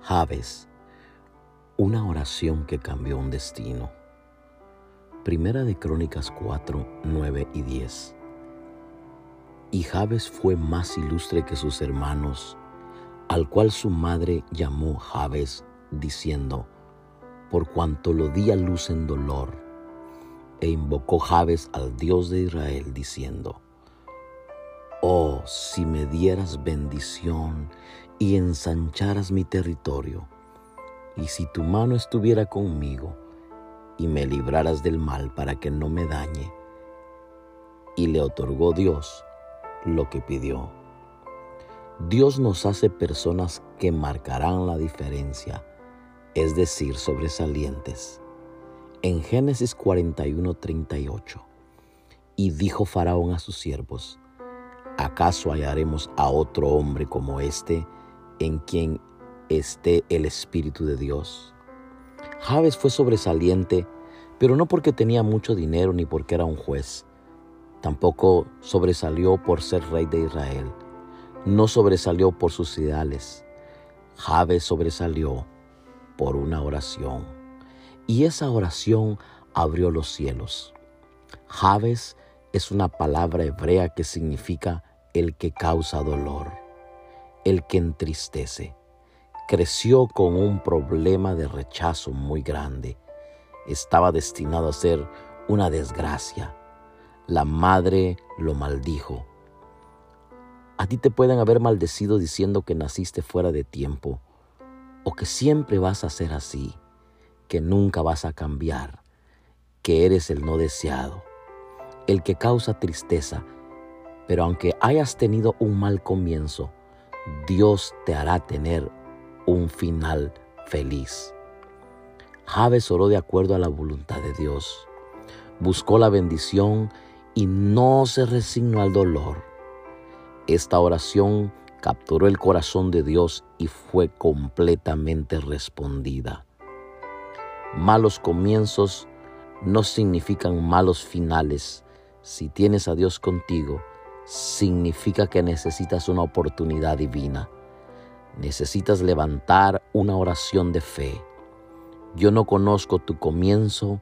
Javes, una oración que cambió un destino. Primera de Crónicas 4, 9 y 10. Y Javes fue más ilustre que sus hermanos, al cual su madre llamó Javes, diciendo, por cuanto lo di a luz en dolor. E invocó Javes al Dios de Israel, diciendo, Oh, si me dieras bendición y ensancharas mi territorio, y si tu mano estuviera conmigo y me libraras del mal para que no me dañe. Y le otorgó Dios lo que pidió. Dios nos hace personas que marcarán la diferencia, es decir, sobresalientes. En Génesis 41, 38, y dijo Faraón a sus siervos, ¿acaso hallaremos a otro hombre como este en quien esté el Espíritu de Dios? Javes fue sobresaliente, pero no porque tenía mucho dinero ni porque era un juez. Tampoco sobresalió por ser rey de Israel. No sobresalió por sus ideales. Javes sobresalió por una oración. Y esa oración abrió los cielos. Javes es una palabra hebrea que significa el que causa dolor, el que entristece. Creció con un problema de rechazo muy grande. Estaba destinado a ser una desgracia. La madre lo maldijo. A ti te pueden haber maldecido diciendo que naciste fuera de tiempo o que siempre vas a ser así, que nunca vas a cambiar, que eres el no deseado, el que causa tristeza pero aunque hayas tenido un mal comienzo, Dios te hará tener un final feliz. Javes oró de acuerdo a la voluntad de Dios. Buscó la bendición y no se resignó al dolor. Esta oración capturó el corazón de Dios y fue completamente respondida. Malos comienzos no significan malos finales. Si tienes a Dios contigo, significa que necesitas una oportunidad divina. Necesitas levantar una oración de fe. Yo no conozco tu comienzo,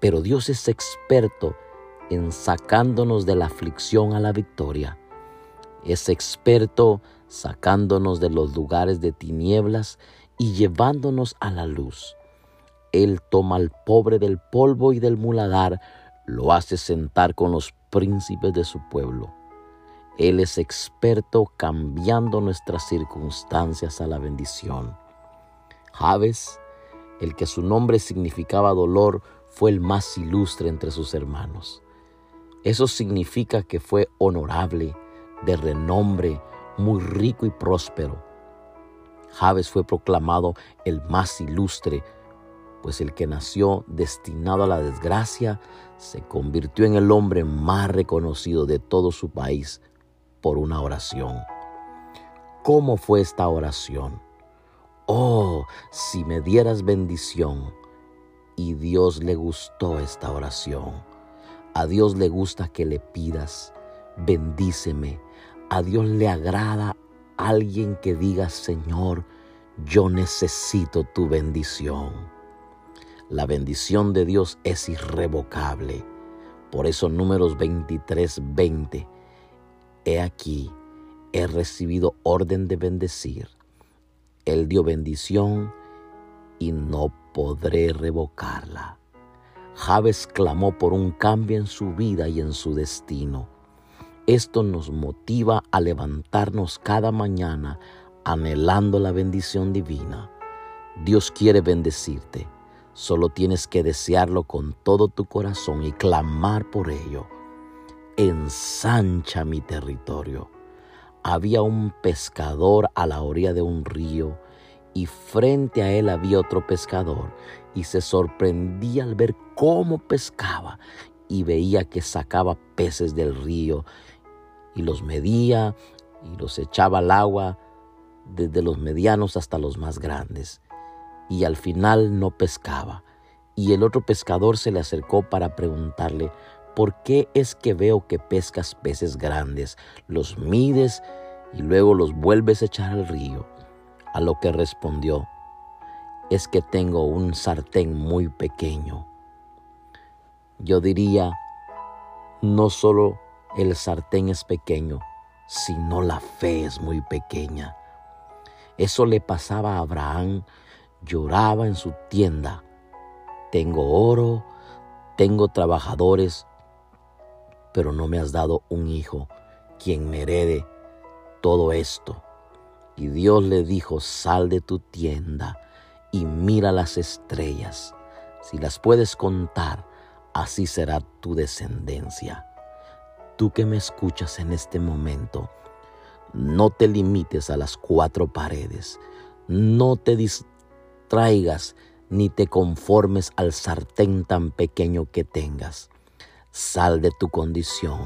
pero Dios es experto en sacándonos de la aflicción a la victoria. Es experto sacándonos de los lugares de tinieblas y llevándonos a la luz. Él toma al pobre del polvo y del muladar, lo hace sentar con los príncipes de su pueblo. Él es experto cambiando nuestras circunstancias a la bendición. Javes, el que su nombre significaba dolor, fue el más ilustre entre sus hermanos. Eso significa que fue honorable, de renombre, muy rico y próspero. Javes fue proclamado el más ilustre, pues el que nació destinado a la desgracia se convirtió en el hombre más reconocido de todo su país por una oración. ¿Cómo fue esta oración? Oh, si me dieras bendición. Y Dios le gustó esta oración. A Dios le gusta que le pidas, bendíceme. A Dios le agrada alguien que diga, Señor, yo necesito tu bendición. La bendición de Dios es irrevocable. Por eso números 23, 20 He aquí, he recibido orden de bendecir. Él dio bendición y no podré revocarla. Javes clamó por un cambio en su vida y en su destino. Esto nos motiva a levantarnos cada mañana anhelando la bendición divina. Dios quiere bendecirte. Solo tienes que desearlo con todo tu corazón y clamar por ello ensancha mi territorio. Había un pescador a la orilla de un río y frente a él había otro pescador y se sorprendía al ver cómo pescaba y veía que sacaba peces del río y los medía y los echaba al agua desde los medianos hasta los más grandes y al final no pescaba. Y el otro pescador se le acercó para preguntarle, ¿por qué es que veo que pescas peces grandes, los mides y luego los vuelves a echar al río? A lo que respondió, es que tengo un sartén muy pequeño. Yo diría, no solo el sartén es pequeño, sino la fe es muy pequeña. Eso le pasaba a Abraham, lloraba en su tienda. Tengo oro, tengo trabajadores, pero no me has dado un hijo quien me herede todo esto. Y Dios le dijo, sal de tu tienda y mira las estrellas. Si las puedes contar, así será tu descendencia. Tú que me escuchas en este momento, no te limites a las cuatro paredes. No te distraigas ni te conformes al sartén tan pequeño que tengas. Sal de tu condición.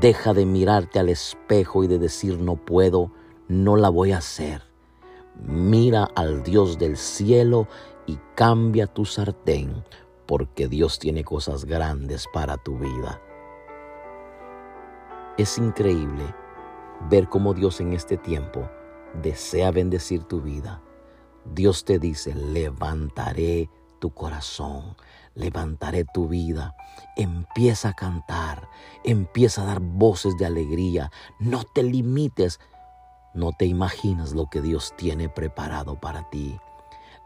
Deja de mirarte al espejo y de decir no puedo, no la voy a hacer. Mira al Dios del cielo y cambia tu sartén, porque Dios tiene cosas grandes para tu vida. Es increíble ver cómo Dios en este tiempo desea bendecir tu vida. Dios te dice, levantaré tu corazón, levantaré tu vida. Empieza a cantar, empieza a dar voces de alegría. No te limites, no te imaginas lo que Dios tiene preparado para ti.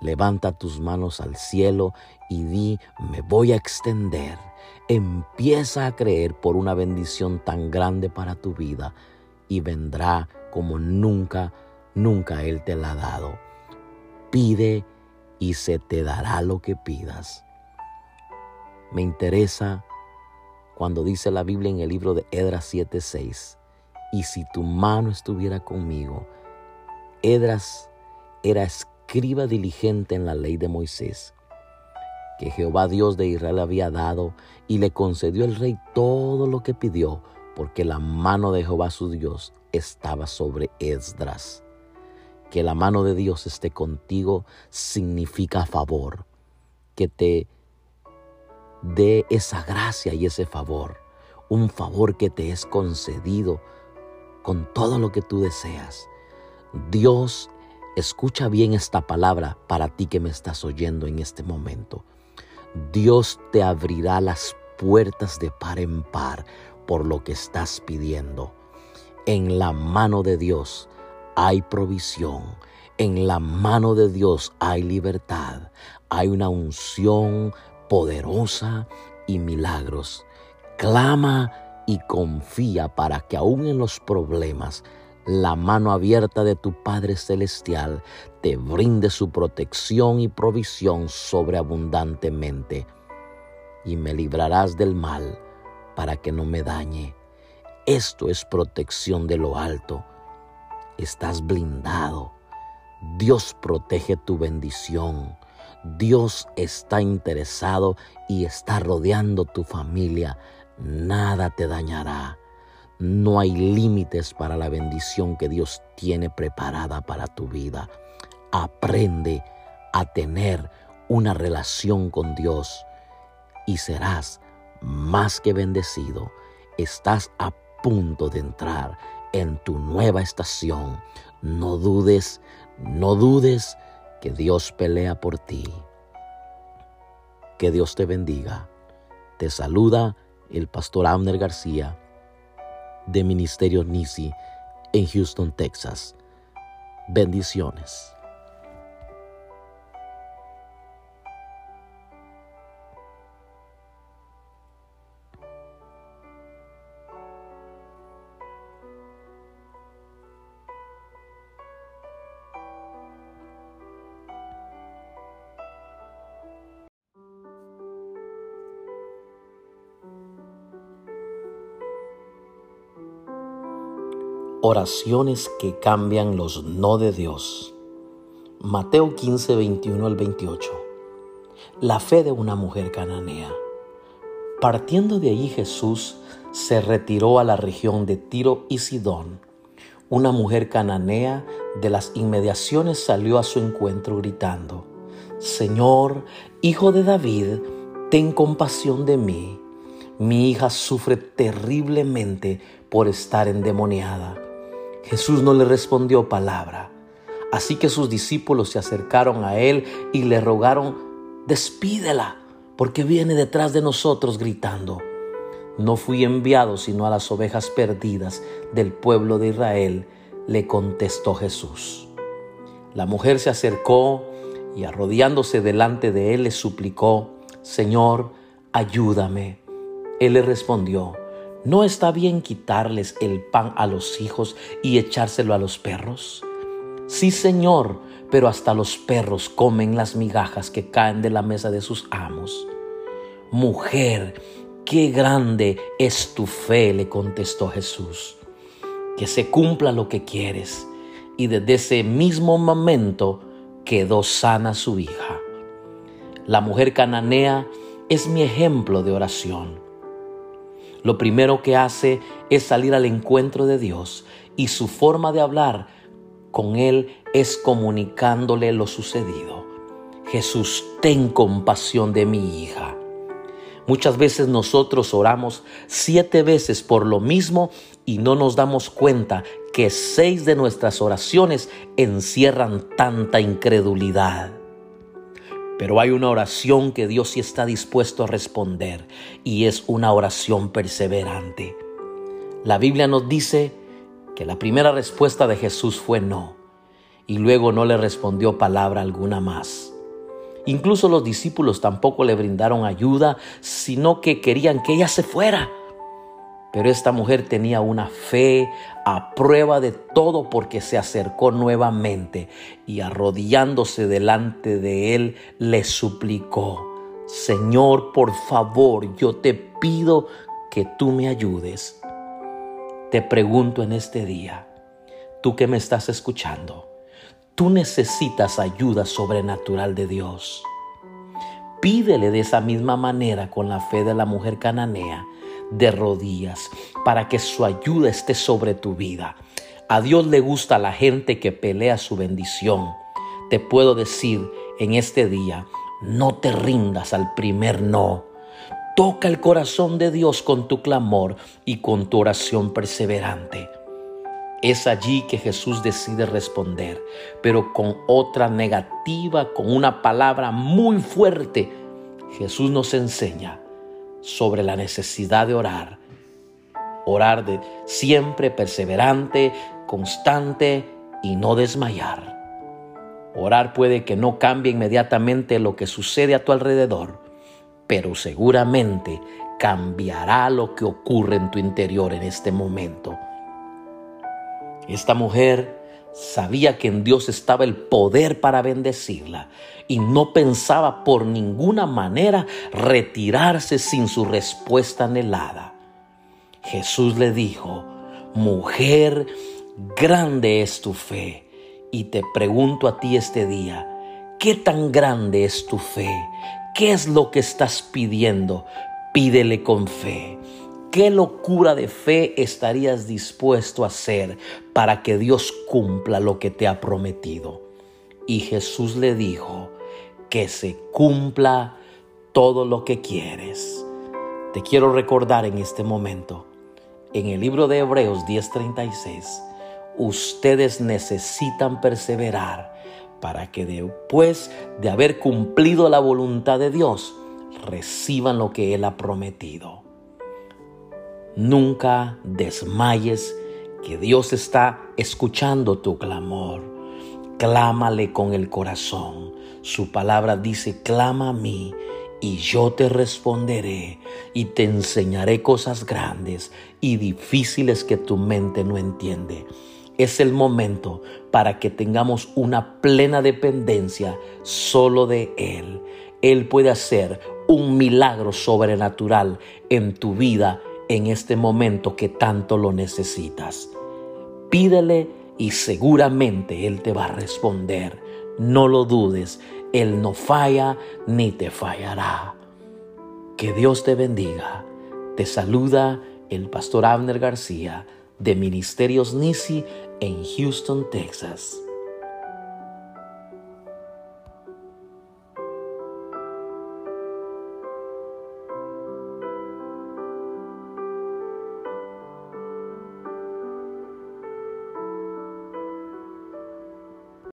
Levanta tus manos al cielo y di, me voy a extender. Empieza a creer por una bendición tan grande para tu vida y vendrá como nunca, nunca Él te la ha dado. Pide y se te dará lo que pidas. Me interesa cuando dice la Biblia en el libro de Edras 7:6, y si tu mano estuviera conmigo, Edras era escriba diligente en la ley de Moisés, que Jehová Dios de Israel había dado, y le concedió el rey todo lo que pidió, porque la mano de Jehová su Dios estaba sobre Esdras. Que la mano de Dios esté contigo significa favor, que te dé esa gracia y ese favor, un favor que te es concedido con todo lo que tú deseas. Dios, escucha bien esta palabra para ti que me estás oyendo en este momento. Dios te abrirá las puertas de par en par por lo que estás pidiendo. En la mano de Dios hay provisión. En la mano de Dios hay libertad. Hay una unción poderosa y milagros. Clama y confía para que aún en los problemas la mano abierta de tu Padre Celestial te brinde su protección y provisión sobreabundantemente. Y me librarás del mal para que no me dañe. Esto es protección de lo alto. Estás blindado. Dios protege tu bendición. Dios está interesado y está rodeando tu familia. Nada te dañará. No hay límites para la bendición que Dios tiene preparada para tu vida. Aprende a tener una relación con Dios y serás más que bendecido. Estás a punto de entrar en tu nueva estación. No dudes, no dudes que Dios pelea por ti. Que Dios te bendiga. Te saluda el pastor Abner García de Ministerio Nisi en Houston, Texas. Bendiciones. Oraciones que cambian los no de Dios. Mateo 15, 21 al 28. La fe de una mujer cananea. Partiendo de allí Jesús se retiró a la región de Tiro y Sidón. Una mujer cananea de las inmediaciones salió a su encuentro gritando, Señor, hijo de David, ten compasión de mí. Mi hija sufre terriblemente por estar endemoniada. Jesús no le respondió palabra. Así que sus discípulos se acercaron a él y le rogaron, despídela, porque viene detrás de nosotros gritando. No fui enviado sino a las ovejas perdidas del pueblo de Israel, le contestó Jesús. La mujer se acercó y arrodillándose delante de él le suplicó, Señor, ayúdame. Él le respondió, ¿no está bien quitarles el pan a los hijos y echárselo a los perros? Sí, Señor, pero hasta los perros comen las migajas que caen de la mesa de sus amos. Mujer, qué grande es tu fe, le contestó Jesús. Que se cumpla lo que quieres. Y desde ese mismo momento quedó sana su hija. La mujer cananea es mi ejemplo de oración. Lo primero que hace es salir al encuentro de Dios y su forma de hablar con Él es comunicándole lo sucedido. Jesús, ten compasión de mi hija. Muchas veces nosotros oramos siete veces por lo mismo y no nos damos cuenta que seis de nuestras oraciones encierran tanta incredulidad. Pero hay una oración que Dios sí está dispuesto a responder y es una oración perseverante. La Biblia nos dice que la primera respuesta de Jesús fue no y luego no le respondió palabra alguna más. Incluso los discípulos tampoco le brindaron ayuda, sino que querían que ella se fuera. Pero esta mujer tenía una fe a prueba de todo porque se acercó nuevamente y arrodillándose delante de él le suplicó, Señor, por favor, yo te pido que tú me ayudes. Te pregunto en este día, tú que me estás escuchando, Tú necesitas ayuda sobrenatural de Dios. Pídele de esa misma manera con la fe de la mujer cananea, de rodillas, para que su ayuda esté sobre tu vida. A Dios le gusta la gente que pelea su bendición. Te puedo decir en este día, no te rindas al primer no. Toca el corazón de Dios con tu clamor y con tu oración perseverante. Es allí que Jesús decide responder, pero con otra negativa, con una palabra muy fuerte. Jesús nos enseña sobre la necesidad de orar. Orar de siempre perseverante, constante y no desmayar. Orar puede que no cambie inmediatamente lo que sucede a tu alrededor, pero seguramente cambiará lo que ocurre en tu interior en este momento. Esta mujer sabía que en Dios estaba el poder para bendecirla y no pensaba por ninguna manera retirarse sin su respuesta anhelada. Jesús le dijo, mujer, grande es tu fe. Y te pregunto a ti este día, ¿qué tan grande es tu fe? ¿Qué es lo que estás pidiendo? Pídele con fe. ¿Qué locura de fe estarías dispuesto a hacer para que Dios cumpla lo que te ha prometido? Y Jesús le dijo, que se cumpla todo lo que quieres. Te quiero recordar en este momento, en el libro de Hebreos 10:36, ustedes necesitan perseverar para que después de haber cumplido la voluntad de Dios, reciban lo que Él ha prometido. Nunca desmayes que Dios está escuchando tu clamor. Clámale con el corazón. Su palabra dice, clama a mí y yo te responderé y te enseñaré cosas grandes y difíciles que tu mente no entiende. Es el momento para que tengamos una plena dependencia solo de Él. Él puede hacer un milagro sobrenatural en tu vida en este momento que tanto lo necesitas. Pídele y seguramente Él te va a responder. No lo dudes, Él no falla ni te fallará. Que Dios te bendiga. Te saluda el pastor Abner García de Ministerios Nisi en Houston, Texas.